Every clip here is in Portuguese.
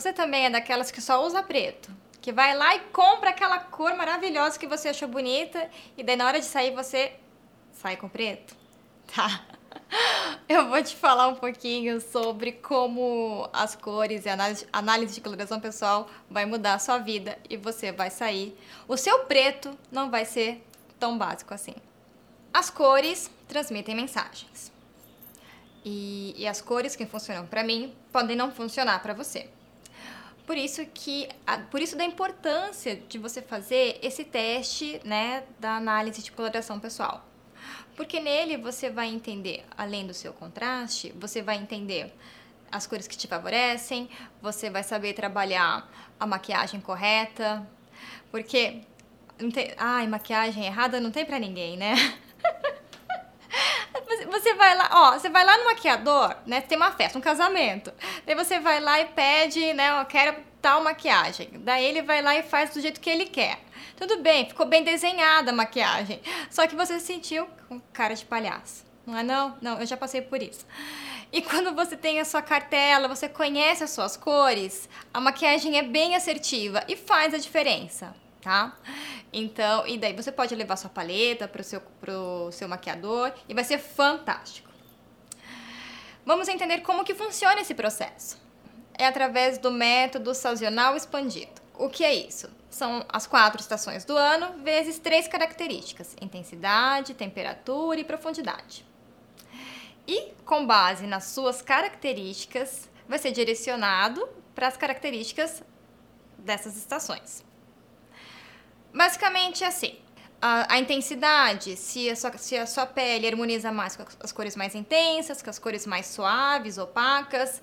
Você também é daquelas que só usa preto? Que vai lá e compra aquela cor maravilhosa que você achou bonita e daí na hora de sair você sai com preto? Tá. Eu vou te falar um pouquinho sobre como as cores e análise, análise de coloração pessoal vai mudar a sua vida e você vai sair. O seu preto não vai ser tão básico assim. As cores transmitem mensagens. E, e as cores que funcionam para mim podem não funcionar para você. Por isso que, por isso da importância de você fazer esse teste, né, da análise de coloração pessoal. Porque nele você vai entender, além do seu contraste, você vai entender as cores que te favorecem, você vai saber trabalhar a maquiagem correta, porque tem, ai, maquiagem errada não tem para ninguém, né? Você vai lá, ó, você vai lá no maquiador, né? Tem uma festa, um casamento. Daí você vai lá e pede, né? Eu quero tal maquiagem. Daí ele vai lá e faz do jeito que ele quer. Tudo bem, ficou bem desenhada a maquiagem. Só que você se sentiu com cara de palhaço. Não é não? Não, eu já passei por isso. E quando você tem a sua cartela, você conhece as suas cores, a maquiagem é bem assertiva e faz a diferença tá? Então, e daí você pode levar sua paleta para o seu, pro seu maquiador e vai ser fantástico. Vamos entender como que funciona esse processo. É através do método sazonal expandido. O que é isso? São as quatro estações do ano, vezes três características: intensidade, temperatura e profundidade. E, com base nas suas características, vai ser direcionado para as características dessas estações. Basicamente assim. A, a, intensidade, se a, sua, se a sua pele harmoniza mais com as cores mais intensas, com as cores mais suaves, opacas,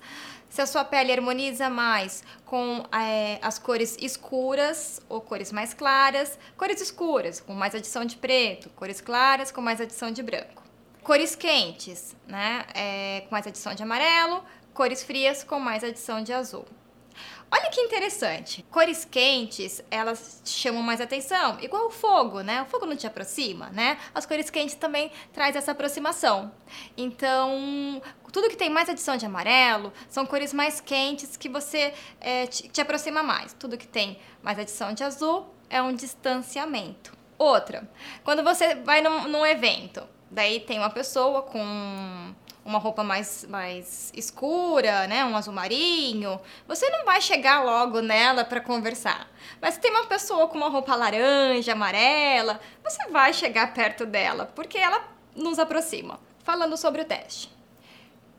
se a sua pele harmoniza mais com é, as cores escuras ou cores mais claras, cores escuras com mais adição de preto, cores claras com mais adição de branco. Cores quentes, né, é, com mais adição de amarelo, cores frias com mais adição de azul. Olha que interessante. Cores quentes, elas chamam mais atenção. Igual o fogo, né? O fogo não te aproxima, né? As cores quentes também traz essa aproximação. Então, tudo que tem mais adição de amarelo são cores mais quentes que você é, te, te aproxima mais. Tudo que tem mais adição de azul é um distanciamento. Outra, quando você vai num, num evento, daí tem uma pessoa com uma roupa mais, mais escura, né, um azul marinho, você não vai chegar logo nela para conversar. Mas se tem uma pessoa com uma roupa laranja, amarela, você vai chegar perto dela, porque ela nos aproxima. Falando sobre o teste.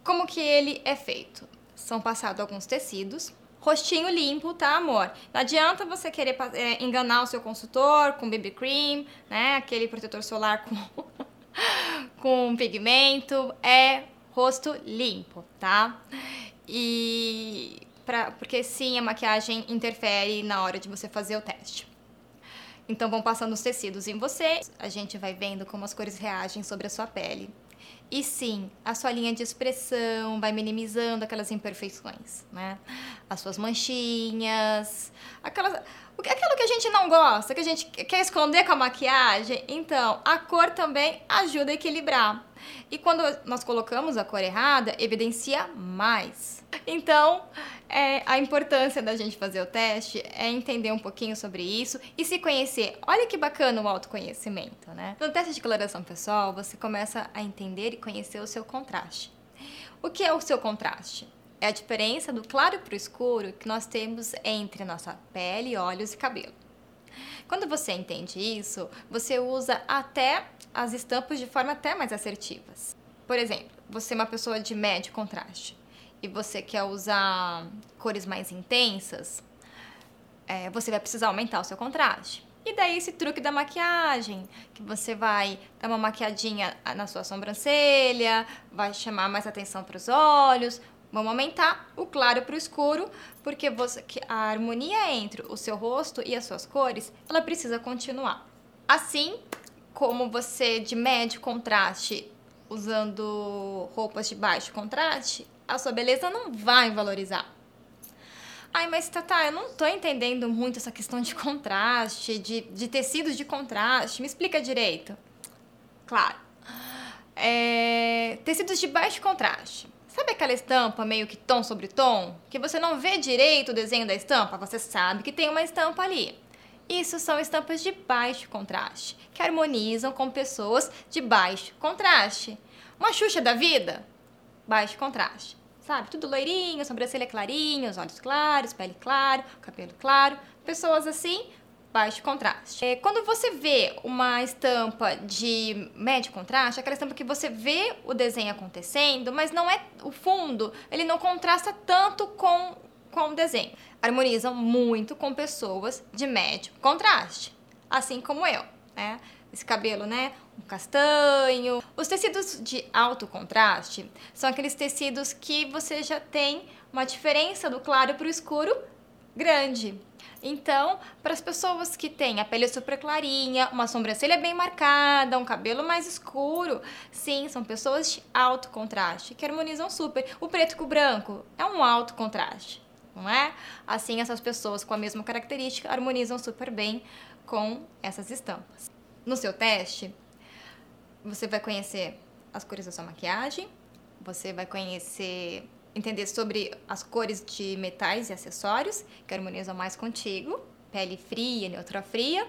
Como que ele é feito? São passados alguns tecidos, rostinho limpo, tá, amor? Não adianta você querer é, enganar o seu consultor com BB cream, né? Aquele protetor solar com, com pigmento. É rosto limpo, tá? E pra, porque sim, a maquiagem interfere na hora de você fazer o teste. Então vão passando os tecidos em você, a gente vai vendo como as cores reagem sobre a sua pele. E sim, a sua linha de expressão vai minimizando aquelas imperfeições, né? As suas manchinhas, aquelas, aquilo que a gente não gosta, que a gente quer esconder com a maquiagem. Então, a cor também ajuda a equilibrar. E quando nós colocamos a cor errada, evidencia mais. Então, é, a importância da gente fazer o teste é entender um pouquinho sobre isso e se conhecer. Olha que bacana o autoconhecimento, né? No teste de coloração pessoal, você começa a entender e conhecer o seu contraste. O que é o seu contraste? É a diferença do claro para o escuro que nós temos entre nossa pele, olhos e cabelo. Quando você entende isso, você usa até as estampas de forma até mais assertivas. Por exemplo, você é uma pessoa de médio contraste e você quer usar cores mais intensas, é, você vai precisar aumentar o seu contraste. E daí esse truque da maquiagem, que você vai dar uma maquiadinha na sua sobrancelha, vai chamar mais atenção para os olhos, Vamos aumentar o claro para o escuro, porque você, a harmonia entre o seu rosto e as suas cores, ela precisa continuar. Assim como você de médio contraste, usando roupas de baixo contraste, a sua beleza não vai valorizar. Ai, mas Tata, eu não tô entendendo muito essa questão de contraste, de, de tecidos de contraste. Me explica direito. Claro. É, tecidos de baixo contraste Sabe aquela estampa meio que tom sobre tom? Que você não vê direito o desenho da estampa, você sabe que tem uma estampa ali. Isso são estampas de baixo contraste, que harmonizam com pessoas de baixo contraste. Uma Xuxa da vida? Baixo contraste. Sabe? Tudo loirinho, sobrancelha clarinha, os olhos claros, pele claro, cabelo claro. Pessoas assim, baixo contraste. É, quando você vê uma estampa de médio contraste, aquela estampa que você vê o desenho acontecendo, mas não é o fundo, ele não contrasta tanto com, com o desenho. Harmonizam muito com pessoas de médio contraste, assim como eu, né? Esse cabelo, né? Um castanho. Os tecidos de alto contraste são aqueles tecidos que você já tem uma diferença do claro para o escuro grande. Então, para as pessoas que têm a pele super clarinha, uma sobrancelha bem marcada, um cabelo mais escuro, sim, são pessoas de alto contraste, que harmonizam super. O preto com o branco é um alto contraste, não é? Assim, essas pessoas com a mesma característica harmonizam super bem com essas estampas. No seu teste, você vai conhecer as cores da sua maquiagem, você vai conhecer entender sobre as cores de metais e acessórios que harmonizam mais contigo, pele fria, neutra fria,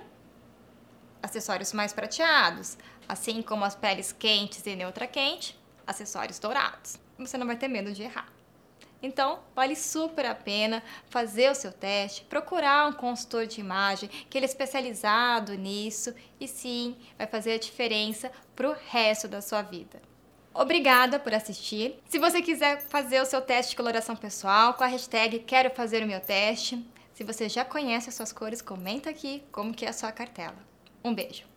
acessórios mais prateados, assim como as peles quentes e neutra quente, acessórios dourados. Você não vai ter medo de errar. Então, vale super a pena fazer o seu teste, procurar um consultor de imagem que ele é especializado nisso e sim, vai fazer a diferença para o resto da sua vida. Obrigada por assistir. Se você quiser fazer o seu teste de coloração pessoal com a hashtag Quero Fazer o Meu Teste, se você já conhece as suas cores, comenta aqui como que é a sua cartela. Um beijo!